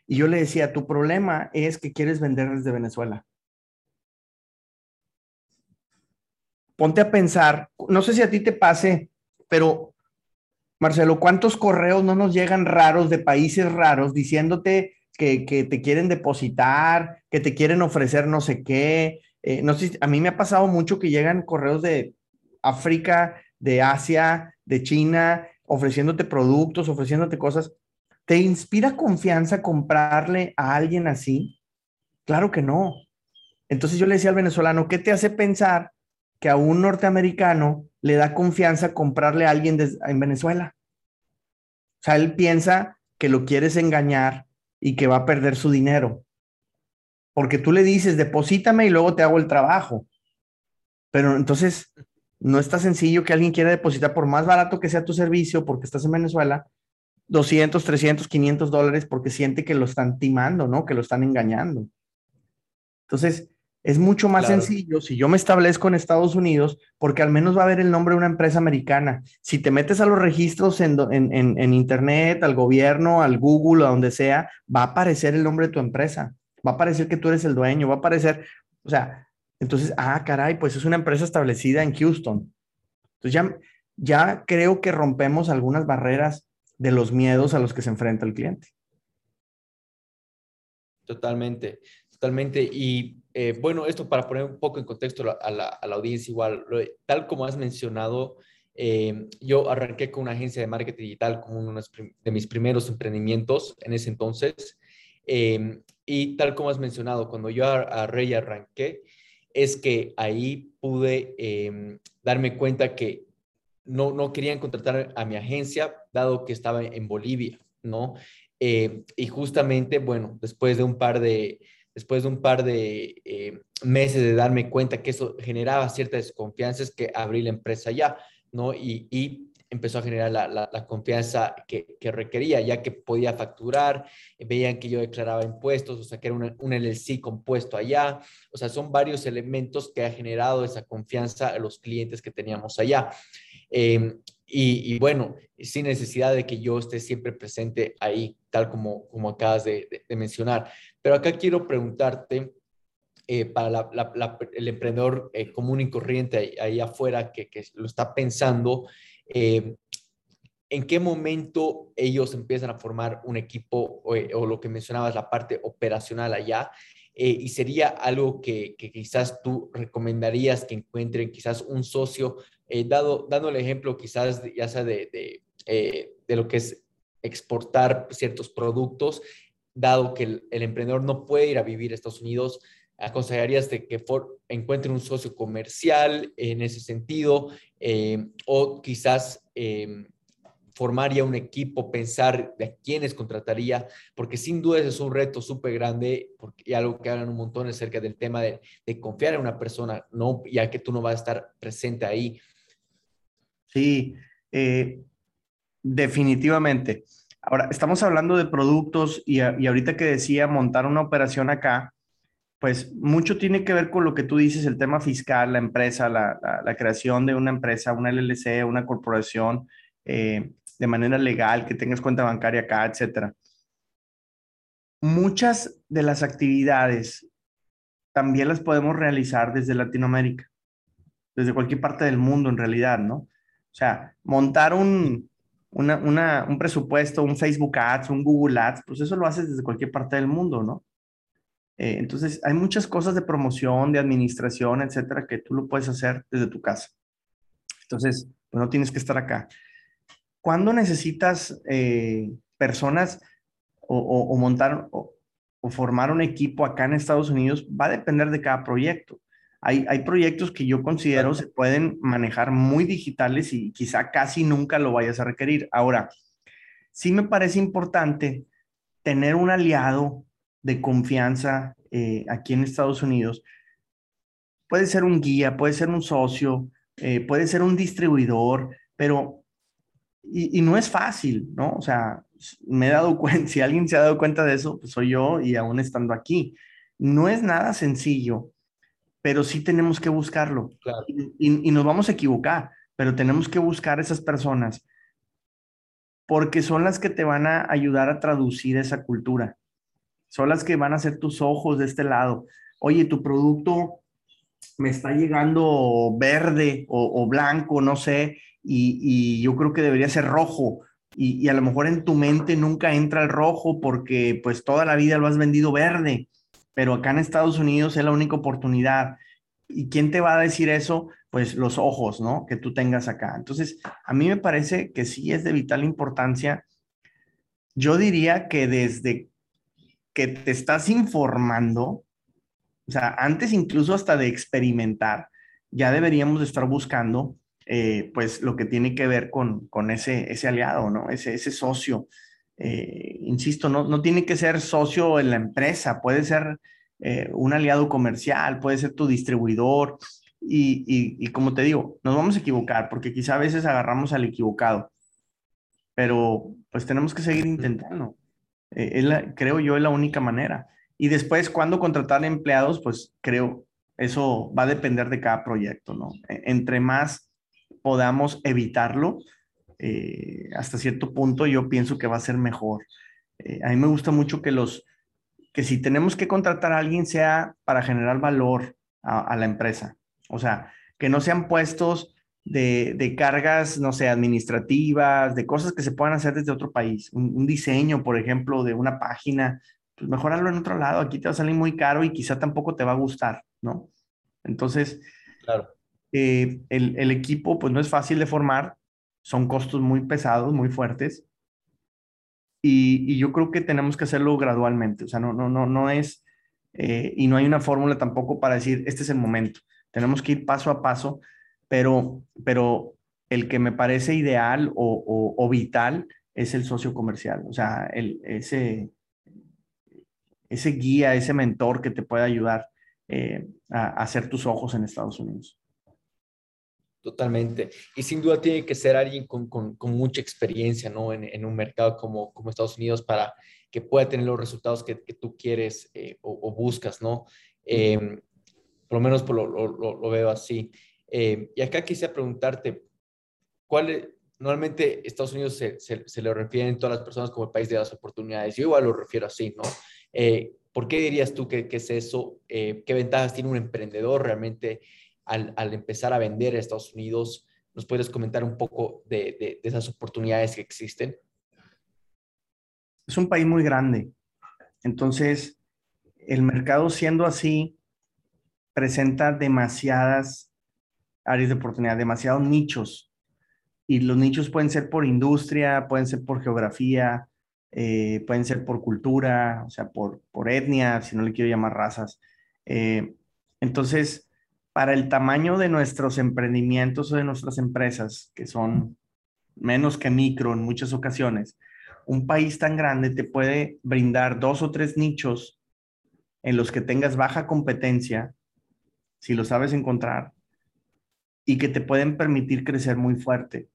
Y yo le decía, tu problema es que quieres vender desde Venezuela. Ponte a pensar, no sé si a ti te pase, pero Marcelo, ¿cuántos correos no nos llegan raros de países raros diciéndote que, te quieren depositar, que te quieren ofrecer no sé qué. Eh, no sé, a mí me ha pasado mucho que llegan correos de África, de Asia, de China, ofreciéndote productos, ofreciéndote cosas. ¿Te inspira confianza comprarle a alguien así? Claro que no. Entonces yo le decía al venezolano, ¿qué te hace pensar que a un norteamericano le da confianza comprarle a alguien en Venezuela? O sea, él piensa que lo quieres engañar y que va a perder su dinero. Porque tú le dices, deposítame y luego te hago el trabajo. Pero entonces no está sencillo que alguien quiera depositar por más barato que sea tu servicio, porque estás en Venezuela, 200, 300, 500 dólares porque siente que lo están timando, ¿no? Que lo están engañando. Entonces, es mucho más sencillo si yo me establezco en Estados Unidos, porque al menos va a haber el nombre de una empresa americana. Si te metes a los registros en, en, Internet, al gobierno, al Google, a donde sea, va a aparecer el nombre de tu empresa. Va a aparecer que tú eres el dueño, va a aparecer, o sea, entonces, ah, caray, pues es una empresa establecida en Houston. Entonces ya ya creo que rompemos algunas barreras de los miedos a los que se enfrenta el cliente. Totalmente, totalmente. Y eh, bueno, esto para poner un poco en contexto a la, audiencia, igual, tal como has mencionado, eh, yo arranqué con una agencia de marketing digital como uno de mis primeros emprendimientos en ese entonces. Eh, y tal como has mencionado, cuando yo a, Rey arranqué, es que ahí pude darme cuenta que no, no querían contratar a mi agencia, dado que estaba en Bolivia, ¿no? Y justamente, bueno, después de un par de, después de un par de eh, meses de darme cuenta que eso generaba cierta desconfianza, es que abrí la empresa ya, ¿no? Y, empezó a generar la, confianza que, que, requería, ya que podía facturar, veían que yo declaraba impuestos, o sea, que era un LLC compuesto allá, o sea, son varios elementos que ha generado esa confianza a los clientes que teníamos allá. Eh, y, bueno, sin necesidad de que yo esté siempre presente ahí, tal como, como acabas de, mencionar. Pero acá quiero preguntarte, eh, para el emprendedor eh, común y corriente ahí, afuera que, lo está pensando, ¿en qué momento ellos empiezan a formar un equipo o, o lo que mencionabas, la parte operacional allá? Y sería algo que, que, quizás tú recomendarías que encuentren quizás un socio eh, dado, dando el ejemplo quizás ya sea de, eh, de, lo que es exportar ciertos productos, dado que el, emprendedor no puede ir a vivir a Estados Unidos, aconsejarías de que for, encuentre un socio comercial en ese sentido eh, o quizás formaría un equipo, pensar de quiénes contrataría, porque sin duda es un reto súper grande porque, y algo que hablan un montón acerca del tema de, confiar en una persona, no, ya que tú no vas a estar presente ahí. Sí, eh, definitivamente. Ahora, estamos hablando de productos y, ahorita que decía montar una operación acá, pues mucho tiene que ver con lo que tú dices, el tema fiscal, la empresa, la, creación de una empresa, una LLC, una corporación, eh, de manera legal, que tengas cuenta bancaria acá, etcétera. Muchas de las actividades también las podemos realizar desde Latinoamérica, desde cualquier parte del mundo en realidad, ¿no? O sea, montar un, un presupuesto, un Facebook Ads, un Google Ads, pues eso lo haces desde cualquier parte del mundo, ¿no? Eh, entonces, hay muchas cosas de promoción, de administración, etcétera, que tú lo puedes hacer desde tu casa. Entonces, pues no tienes que estar acá. ¿Cuándo necesitas eh, personas o, montar o, formar un equipo acá en Estados Unidos? Va a depender de cada proyecto. Hay, proyectos que yo considero se pueden manejar muy digitales y quizá casi nunca lo vayas a requerir. Ahora, sí me parece importante tener un aliado de confianza eh, aquí en Estados Unidos. Puede ser un guía, puede ser un socio, eh, puede ser un distribuidor, pero, y, y, no es fácil, ¿no? O sea, me he dado cuenta, si alguien se ha dado cuenta de eso, pues soy yo y aún estando aquí. No es nada sencillo pero sí tenemos que buscarlo. Y, nos vamos a equivocar, pero tenemos que buscar esas personas porque son las que te van a ayudar a traducir esa cultura. Son las que van a ser tus ojos de este lado. Oye, tu producto me está llegando verde o, blanco, no sé, y, yo creo que debería ser rojo. Y, y, a lo mejor en tu mente nunca entra el rojo porque pues toda la vida lo has vendido verde pero acá en Estados Unidos es la única oportunidad. ¿Y quién te va a decir eso? Pues los ojos, ¿no? Que tú tengas acá. Entonces, a mí me parece que sí es de vital importancia. Yo diría que desde que te estás informando, o sea, antes incluso hasta de experimentar, ya deberíamos estar buscando, eh, pues, lo que tiene que ver con, con ese, ese aliado, ¿no? Ese, ese socio eh, insisto, no, no tiene que ser socio en la empresa, puede ser eh, un aliado comercial, puede ser tu distribuidor. Y, y, como te digo, nos vamos a equivocar porque quizá a veces agarramos al equivocado, pero pues tenemos que seguir intentando. Eh, creo yo es la única manera. Y después, cuando contratar empleados, pues creo eso va a depender de cada proyecto, ¿no? E, entre más podamos evitarlo, eh, hasta cierto punto yo pienso que va a ser mejor. Eh, a mí me gusta mucho que los, que si tenemos que contratar a alguien sea para generar valor a, la empresa. O sea, que no sean puestos de, cargas, no sé, administrativas, de cosas que se puedan hacer desde otro país. Un, diseño, por ejemplo, de una página, pues mejorarlo en otro lado. Aquí te va a salir muy caro y quizá tampoco te va a gustar, ¿no? Entonces, claro. Eh, el, equipo, pues no es fácil de formar, son costos muy pesados, muy fuertes. Y, yo creo que tenemos que hacerlo gradualmente. O sea, no, no, no, no es, eh, y no hay una fórmula tampoco para decir, este es el momento. Tenemos que ir paso a paso pero, pero el que me parece ideal o, vital es el socio comercial, o sea, el, ese, ese guía, ese mentor que te puede ayudar eh, a, hacer tus ojos en Estados Unidos. Totalmente. Y sin duda tiene que ser alguien con, mucha experiencia, ¿no? En, un mercado como, como Estados Unidos para que pueda tener los resultados que, tú quieres eh, o, buscas, ¿no? Eh, por lo menos por lo, lo, veo así. Eh, y acá quisiera preguntarte, ¿cuál normalmente Estados Unidos se, se, le refieren todas las personas como el país de las oportunidades? Yo igual lo refiero así, ¿no? Eh, ¿Por qué dirías tú que, es eso? Eh, ¿Qué ventajas tiene un emprendedor realmente al, empezar a vender a Estados Unidos? ¿Nos puedes comentar un poco de, de, de esas oportunidades que existen? Es un país muy grande. Entonces, el mercado siendo así, presenta demasiadas áreas de oportunidad, demasiados nichos. Y los nichos pueden ser por industria, pueden ser por geografía, eh, pueden ser por cultura, o sea, por, por etnia, si no le quiero llamar razas. Eh, entonces, para el tamaño de nuestros emprendimientos o de nuestras empresas, que son menos que micro en muchas ocasiones, un país tan grande te puede brindar dos o tres nichos en los que tengas baja competencia, si lo sabes encontrar, y que te pueden permitir crecer muy fuerte.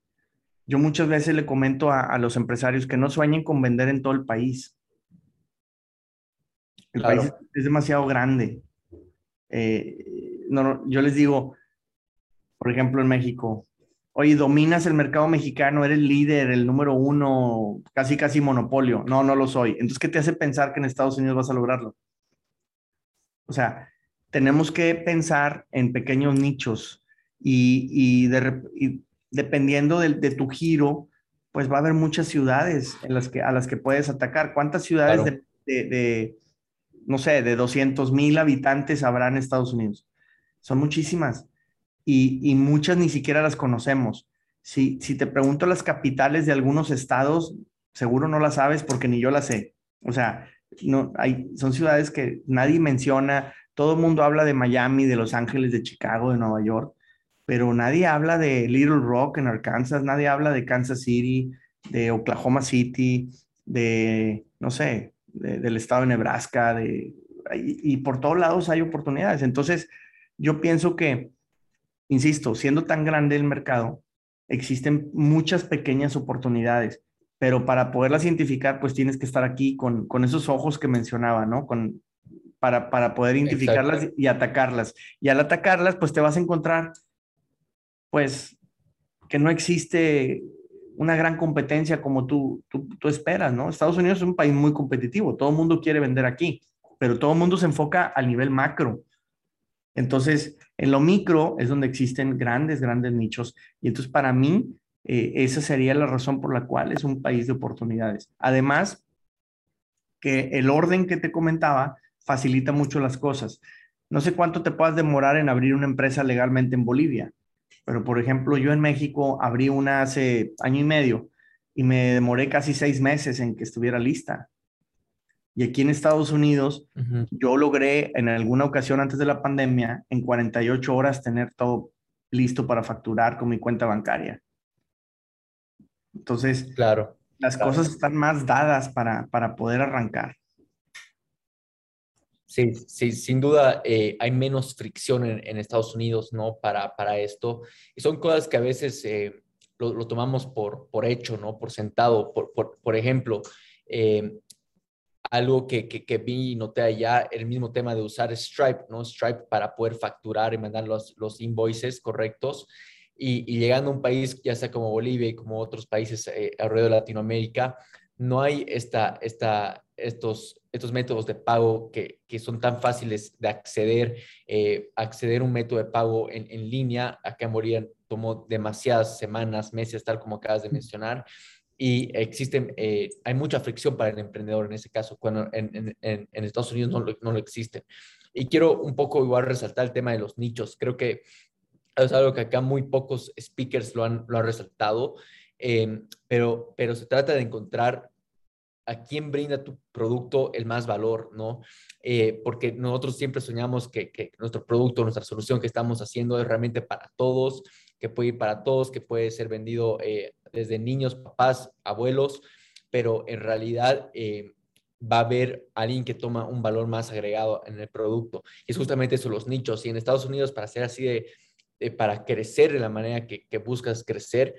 Yo muchas veces le comento a, los empresarios que no sueñen con vender en todo el país. El país es, demasiado grande. Eh, no, yo les digo, por ejemplo, en México, oye, dominas el mercado mexicano, eres líder, el número uno, casi, casi monopolio. No, no lo soy. Entonces, ¿qué te hace pensar que en Estados Unidos vas a lograrlo? O sea, tenemos que pensar en pequeños nichos y, dependiendo de, tu giro, pues va a haber muchas ciudades en las que, a las que puedes atacar. ¿Cuántas ciudades de, no sé, de 200 mil habitantes habrá en Estados Unidos? Son muchísimas y, muchas ni siquiera las conocemos. Si, si te pregunto las capitales de algunos estados, seguro no las sabes porque ni yo las sé. O sea, no, hay, son ciudades que nadie menciona. Todo el mundo habla de Miami, de Los Ángeles, de Chicago, de Nueva York, pero nadie habla de Little Rock en Arkansas, nadie habla de Kansas City, de Oklahoma City, de, no sé, del estado de Nebraska, de, y, y, por todos lados hay oportunidades. Entonces, yo pienso que, insisto, siendo tan grande el mercado, existen muchas pequeñas oportunidades, pero para poderlas identificar, pues tienes que estar aquí con, con esos ojos que mencionaba, ¿no? Con, para, para poder identificarlas y atacarlas. Y al atacarlas, pues te vas a encontrar pues que no existe una gran competencia como tú, tú, esperas, ¿no? Estados Unidos es un país muy competitivo, todo el mundo quiere vender aquí, pero todo el mundo se enfoca al nivel macro. Entonces, en lo micro es donde existen grandes, grandes nichos. Y entonces, para mí, eh, esa sería la razón por la cual es un país de oportunidades. Además, que el orden que te comentaba facilita mucho las cosas. No sé cuánto te puedas demorar en abrir una empresa legalmente en Bolivia, pero, por ejemplo, yo en México abrí una hace año y medio y me demoré casi seis meses en que estuviera lista. Y aquí en Estados Unidos, yo logré en alguna ocasión antes de la pandemia, en 48 horas, tener todo listo para facturar con mi cuenta bancaria. Entonces, claro, las cosas están más dadas para, para poder arrancar. Sí, sí, sin duda eh, hay menos fricción en, Estados Unidos, ¿no? Para, para esto. Y son cosas que a veces eh, lo, tomamos por, por hecho, ¿no? Por sentado. Por, por, ejemplo, eh, algo que, que, vi y noté allá, el mismo tema de usar Stripe, ¿no? Stripe para poder facturar y mandar los, los invoices correctos. Y, y, llegando a un país, ya sea como Bolivia y como otros países alrededor de Latinoamérica, no hay esta, esta estos, estos métodos de pago que, que son tan fáciles de acceder, eh, acceder a un método de pago en, en línea, acá en Moría tomó demasiadas semanas, meses, tal como acabas de mencionar, y existen, eh, hay mucha fricción para el emprendedor en ese caso, cuando en, Estados Unidos no lo, no lo, existen. Y quiero un poco igual resaltar el tema de los nichos. Creo que es algo que acá muy pocos speakers lo han, lo han resaltado, eh, pero, pero se trata de encontrar a quién brinda tu producto el más valor, ¿no? Eh, porque nosotros siempre soñamos que, que, nuestro producto, nuestra solución que estamos haciendo es realmente para todos, que puede ir para todos, que puede ser vendido eh, desde niños, papás, abuelos, pero en realidad eh, va a haber alguien que toma un valor más agregado en el producto. Y es justamente eso, los nichos. Y en Estados Unidos, para ser así de, de para crecer de la manera que, que buscas crecer,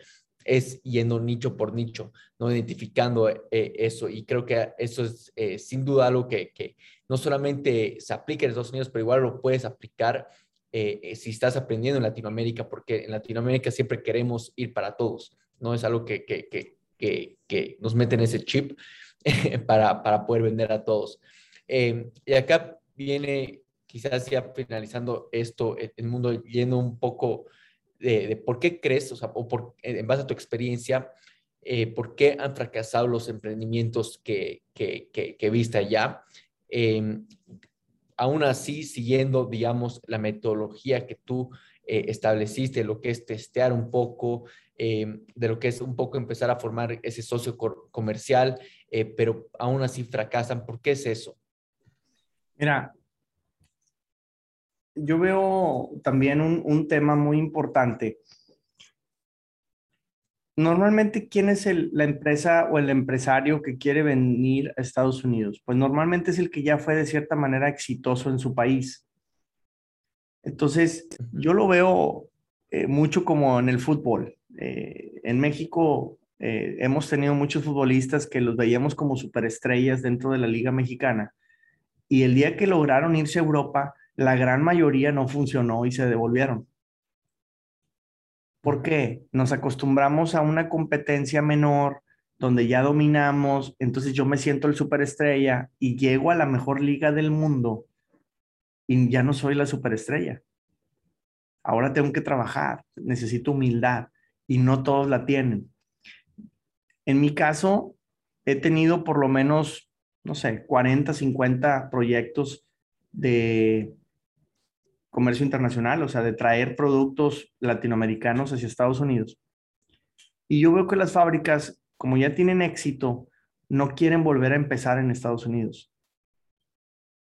es yendo nicho por nicho, no identificando eh, eso. Y creo que eso es eh, sin duda algo que, que, no solamente se aplica en Estados Unidos, pero igual lo puedes aplicar eh, si estás aprendiendo en Latinoamérica, porque en Latinoamérica siempre queremos ir para todos, no es algo que, que, que, que nos meten ese chip para, para, poder vender a todos. Eh, y acá viene, quizás ya finalizando esto, el mundo yendo un poco de, de por qué crees, o sea, o por, en base a tu experiencia, eh, por qué han fracasado los emprendimientos que, que, que, que viste allá. Eh, aún así, siguiendo, digamos, la metodología que tú eh, estableciste, lo que es testear un poco, eh, de lo que es un poco empezar a formar ese socio comercial, eh, pero aún así fracasan. ¿Por qué es eso? Mira, yo veo también un, tema muy importante. Normalmente, ¿quién es la empresa o el empresario que quiere venir a Estados Unidos? Pues normalmente es el que ya fue de cierta manera exitoso en su país. Entonces, yo lo veo eh, mucho como en el fútbol. Eh, en México eh, hemos tenido muchos futbolistas que los veíamos como superestrellas dentro de la Liga Mexicana. Y el día que lograron irse a Europa, la gran mayoría no funcionó y se devolvieron. ¿Por qué? Nos acostumbramos a una competencia menor donde ya dominamos, entonces yo me siento el superestrella y llego a la mejor liga del mundo y ya no soy la superestrella. Ahora tengo que trabajar, necesito humildad y no todos la tienen. En mi caso, he tenido por lo menos, no sé, 40, 50 proyectos de comercio internacional, o sea, de traer productos latinoamericanos hacia Estados Unidos. Y yo veo que las fábricas, como ya tienen éxito, no quieren volver a empezar en Estados Unidos.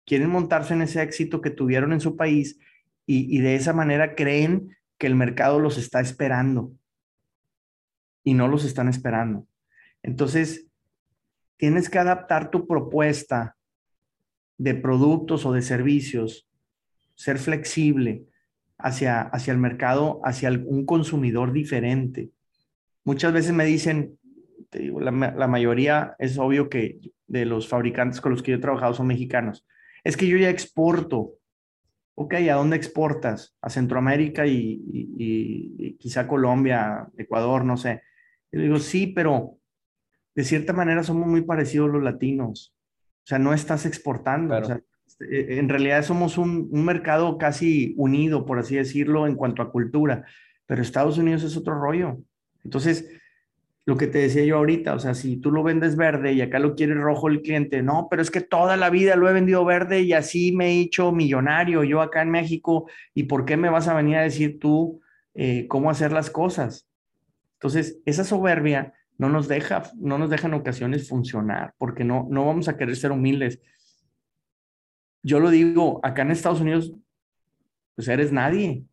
Quieren montarse en ese éxito que tuvieron en su país y, de esa manera creen que el mercado los está esperando y no los están esperando. Entonces, tienes que adaptar tu propuesta de productos o de servicios ser flexible hacia, hacia el mercado, hacia un consumidor diferente. Muchas veces me dicen, te digo, la, la, mayoría es obvio que de los fabricantes con los que yo he trabajado son mexicanos. Es que yo ya exporto. Ok, ¿a dónde exportas? A Centroamérica y, y, y quizá Colombia, Ecuador, no sé. Y digo, sí, pero de cierta manera somos muy parecidos los latinos. O sea, no estás exportando. Claro. O sea, este, en realidad somos un, un, mercado casi unido, por así decirlo, en cuanto a cultura, pero Estados Unidos es otro rollo. Entonces, lo que te decía yo ahorita, o sea, si tú lo vendes verde y acá lo quiere rojo el cliente, no, pero es que toda la vida lo he vendido verde y así me he hecho millonario yo acá en México, ¿y por qué me vas a venir a decir tú eh, cómo hacer las cosas? Entonces, esa soberbia no nos deja, no nos deja en ocasiones funcionar, porque no, no vamos a querer ser humildes yo lo digo, acá en Estados Unidos, pues eres nadie.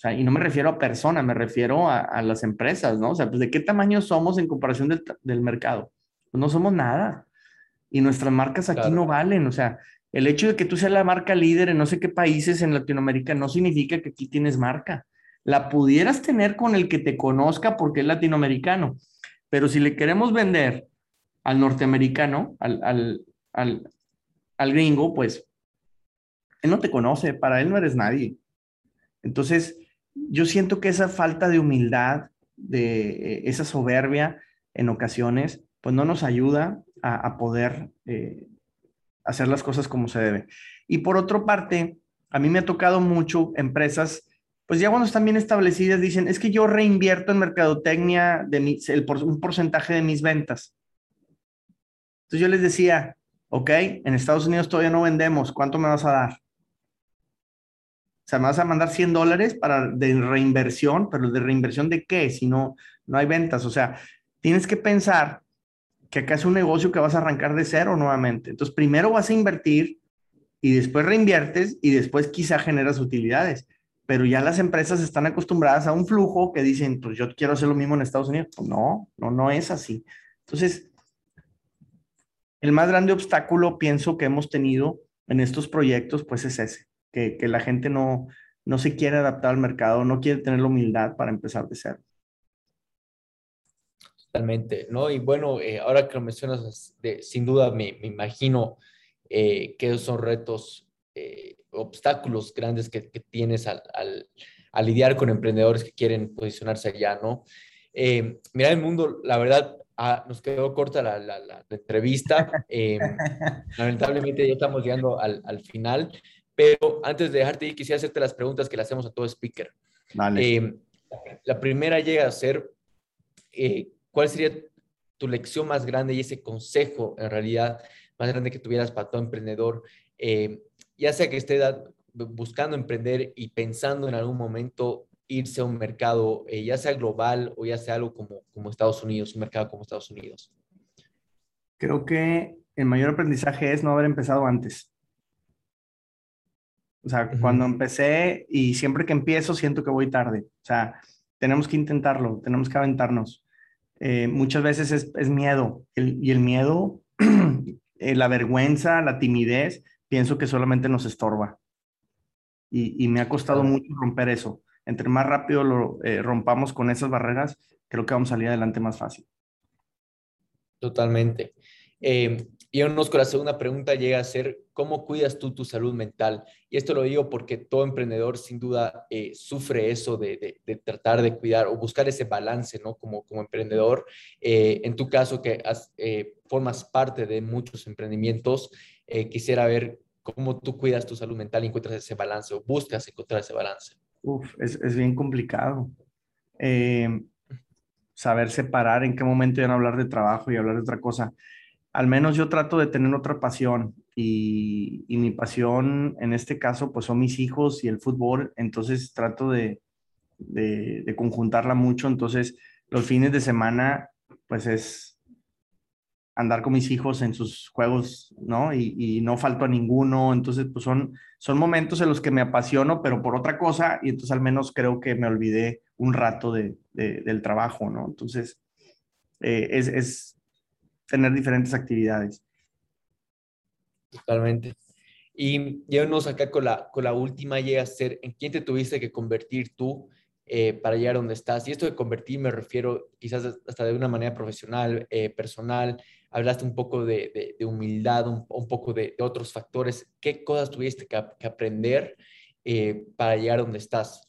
O sea, y no me refiero a personas, me refiero a, a, las empresas, ¿no? O sea, pues de qué tamaño somos en comparación del, del mercado. Pues no somos nada. Y nuestras marcas aquí claro. no valen. O sea, el hecho de que tú seas la marca líder en no sé qué países en Latinoamérica no significa que aquí tienes marca. La pudieras tener con el que te conozca porque es latinoamericano. Pero si le queremos vender al norteamericano, al, al, al, al gringo, pues él no te conoce, para él no eres nadie. Entonces, yo siento que esa falta de humildad, de esa soberbia en ocasiones, pues no nos ayuda a, poder eh, hacer las cosas como se debe. Y por otra parte, a mí me ha tocado mucho empresas, pues ya cuando están bien establecidas, dicen, es que yo reinvierto en mercadotecnia de un porcentaje de mis ventas. Entonces yo les decía, ok, en Estados Unidos todavía no vendemos, ¿cuánto me vas a dar? O sea, me vas a mandar 100 dólares para de reinversión, pero de reinversión de qué? Si no, no hay ventas. O sea, tienes que pensar que acá es un negocio que vas a arrancar de cero nuevamente. Entonces, primero vas a invertir y después reinviertes y después quizá generas utilidades. Pero ya las empresas están acostumbradas a un flujo que dicen, pues yo quiero hacer lo mismo en Estados Unidos. Pues no, no, no es así. Entonces, el más grande obstáculo, pienso, que hemos tenido en estos proyectos, pues es ese, que, la gente no, no se quiere adaptar al mercado, no quiere tener la humildad para empezar de cero. Totalmente, ¿no? Y bueno, eh, ahora que lo mencionas, sin duda me, imagino eh, que esos son retos, eh, obstáculos grandes que, tienes al, al, lidiar con emprendedores que quieren posicionarse allá, ¿no? mira, el mundo, la verdad, Ah, nos quedó corta la, la, entrevista. Eh, lamentablemente ya estamos llegando al, al, final, pero antes de dejarte ir, quisiera hacerte las preguntas que le hacemos a todo speaker. Vale. Eh, la primera llega a ser, eh, ¿cuál sería tu lección más grande y ese consejo en realidad más grande que tuvieras para todo emprendedor? ya sea que esté buscando emprender y pensando en algún momento irse a un mercado, eh, ya sea global o ya sea algo como, como Estados Unidos, un mercado como Estados Unidos? Creo que el mayor aprendizaje es no haber empezado antes. O sea, cuando empecé y siempre que empiezo siento que voy tarde. O sea, tenemos que intentarlo, tenemos que aventarnos. Eh, muchas veces es, es miedo y el miedo, eh, la vergüenza, la timidez, pienso que solamente nos estorba. Y, y me ha costado mucho romper eso entre más rápido lo eh, rompamos con esas barreras, creo que vamos a salir adelante más fácil. Totalmente. Eh, y con la segunda pregunta llega a ser, ¿cómo cuidas tú tu salud mental? Y esto lo digo porque todo emprendedor sin duda eh, sufre eso de, tratar de cuidar o buscar ese balance, ¿no? Como, como emprendedor. Eh, en tu caso, que formas parte de muchos emprendimientos, quisiera ver cómo tú cuidas tu salud mental y encuentras ese balance o buscas encontrar ese balance. Uf, es, es bien complicado. Eh, saber separar en qué momento ya no hablar de trabajo y hablar de otra cosa. Al menos yo trato de tener otra pasión y, y, mi pasión en este caso pues son mis hijos y el fútbol, entonces trato de, de, conjuntarla mucho, entonces los fines de semana pues es andar con mis hijos en sus juegos, ¿no? Y, no falto a ninguno, entonces pues son, son momentos en los que me apasiono, pero por otra cosa, y entonces al menos creo que me olvidé un rato de, del trabajo, ¿no? Entonces, eh, es, es, tener diferentes actividades. Totalmente. Y nos acá con la, con la última, llega a ser, ¿en quién te tuviste que convertir tú eh, para llegar a donde estás? Y esto de convertir me refiero quizás hasta de una manera profesional, eh, personal, hablaste un poco de, humildad, un, poco de, otros factores. ¿Qué cosas tuviste que, aprender eh, para llegar a donde estás?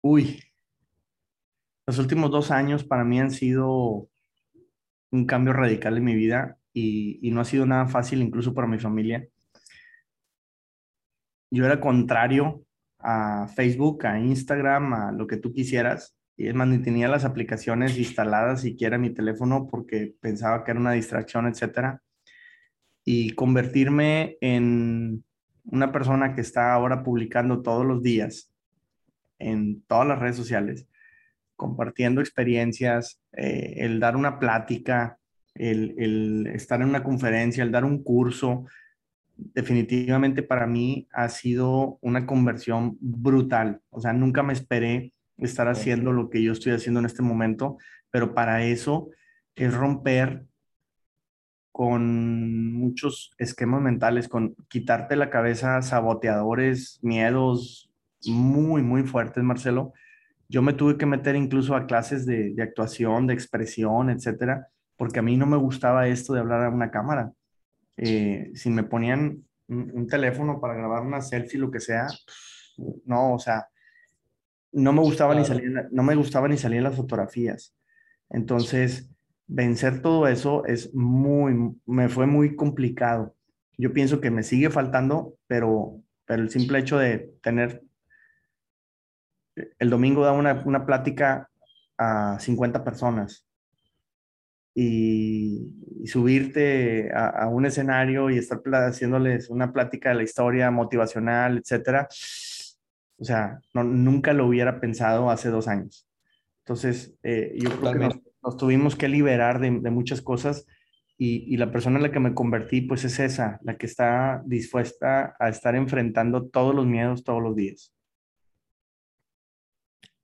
Uy, los últimos dos años para mí han sido un cambio radical en mi vida y, no ha sido nada fácil incluso para mi familia. Yo era contrario a Facebook, a Instagram, a lo que tú quisieras y es más, ni tenía las aplicaciones instaladas siquiera en mi teléfono porque pensaba que era una distracción, etcétera. Y convertirme en una persona que está ahora publicando todos los días en todas las redes sociales, compartiendo experiencias, eh, el dar una plática, el, el estar en una conferencia, el dar un curso, definitivamente para mí ha sido una conversión brutal. O sea, nunca me esperé estar haciendo lo que yo estoy haciendo en este momento, pero para eso es romper con muchos esquemas mentales, con quitarte la cabeza saboteadores, miedos muy, muy fuertes, Marcelo. Yo me tuve que meter incluso a clases de, actuación, de expresión, etcétera, porque a mí no me gustaba esto de hablar a una cámara. Eh, si me ponían un, un, teléfono para grabar una selfie, lo que sea, no, o sea, no me gustaba ni salir, no me gustaba ni salir en las fotografías. Entonces, vencer todo eso es muy, me fue muy complicado. Yo pienso que me sigue faltando, pero, pero el simple hecho de tener, el domingo da una, una plática a 50 personas y, subirte a, un escenario y estar haciéndoles una plática de la historia motivacional, etcétera. O sea, no, nunca lo hubiera pensado hace dos años. Entonces, eh, yo creo que nos, tuvimos que liberar de, muchas cosas y, y, la persona en la que me convertí, pues es esa, la que está dispuesta a estar enfrentando todos los miedos todos los días.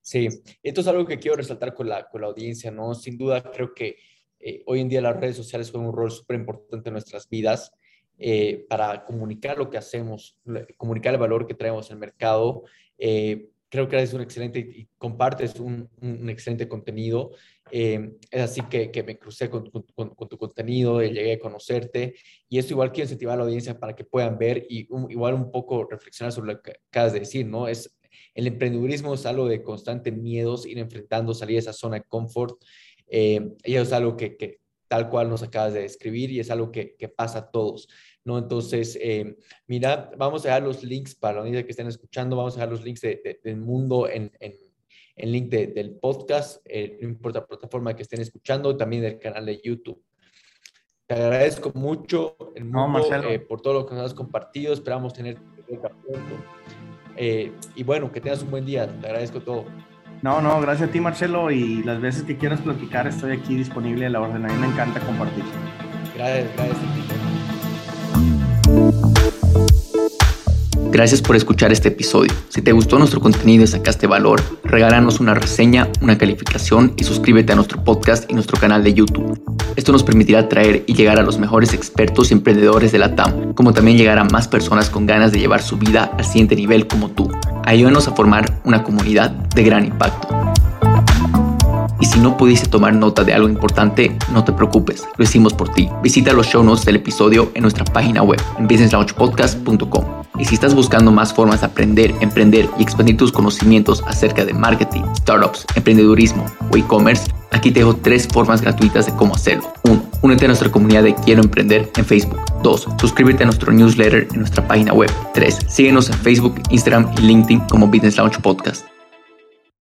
Sí, esto es algo que quiero resaltar con la, con la audiencia, ¿no? Sin duda creo que eh, hoy en día las redes sociales juegan un rol súper importante en nuestras vidas eh, para comunicar lo que hacemos, comunicar el valor que traemos al mercado. Eh, creo que eres un excelente y compartes un, un excelente contenido. es así que, que me crucé con, con, con, tu contenido, llegué a conocerte y eso igual quiero incentivar a la audiencia para que puedan ver y igual un poco reflexionar sobre lo que acabas de decir, ¿no? Es, el emprendedurismo es algo de constante miedos, ir enfrentando, salir de esa zona de confort. Eh, y es algo que, tal cual nos acabas de describir y es algo que, pasa a todos. ¿no? Entonces, eh, mira, vamos a dejar los links para la unidad que estén escuchando, vamos a dejar los links del mundo en, en, link del podcast, eh, no importa la plataforma que estén escuchando, también del canal de YouTube. Te agradezco mucho el mundo por todo lo que nos has compartido, esperamos tener pronto. Eh, y bueno, que tengas un buen día. Te agradezco todo. No, no, gracias a ti, Marcelo. Y las veces que quieras platicar, estoy aquí disponible a la orden. A mí me encanta compartir. Gracias, gracias. Gracias por escuchar este episodio. Si te gustó nuestro contenido y sacaste valor, regálanos una reseña, una calificación y suscríbete a nuestro podcast y nuestro canal de YouTube. Esto nos permitirá traer y llegar a los mejores expertos y emprendedores de la TAM, como también llegar a más personas con ganas de llevar su vida al siguiente nivel como tú. Ayúdanos a formar una comunidad de gran impacto. Y si no pudiste tomar nota de algo importante, no te preocupes, lo hicimos por ti. Visita los show notes del episodio en nuestra página web, en businesslaunchpodcast.com. Y si estás buscando más formas de aprender, emprender y expandir tus conocimientos acerca de marketing, startups, emprendedurismo o e-commerce, aquí te dejo tres formas gratuitas de cómo hacerlo. 1. Únete a nuestra comunidad de Quiero Emprender en Facebook. 2. Suscríbete a nuestro newsletter en nuestra página web. 3. Síguenos en Facebook, Instagram y LinkedIn como Business Launch Podcast.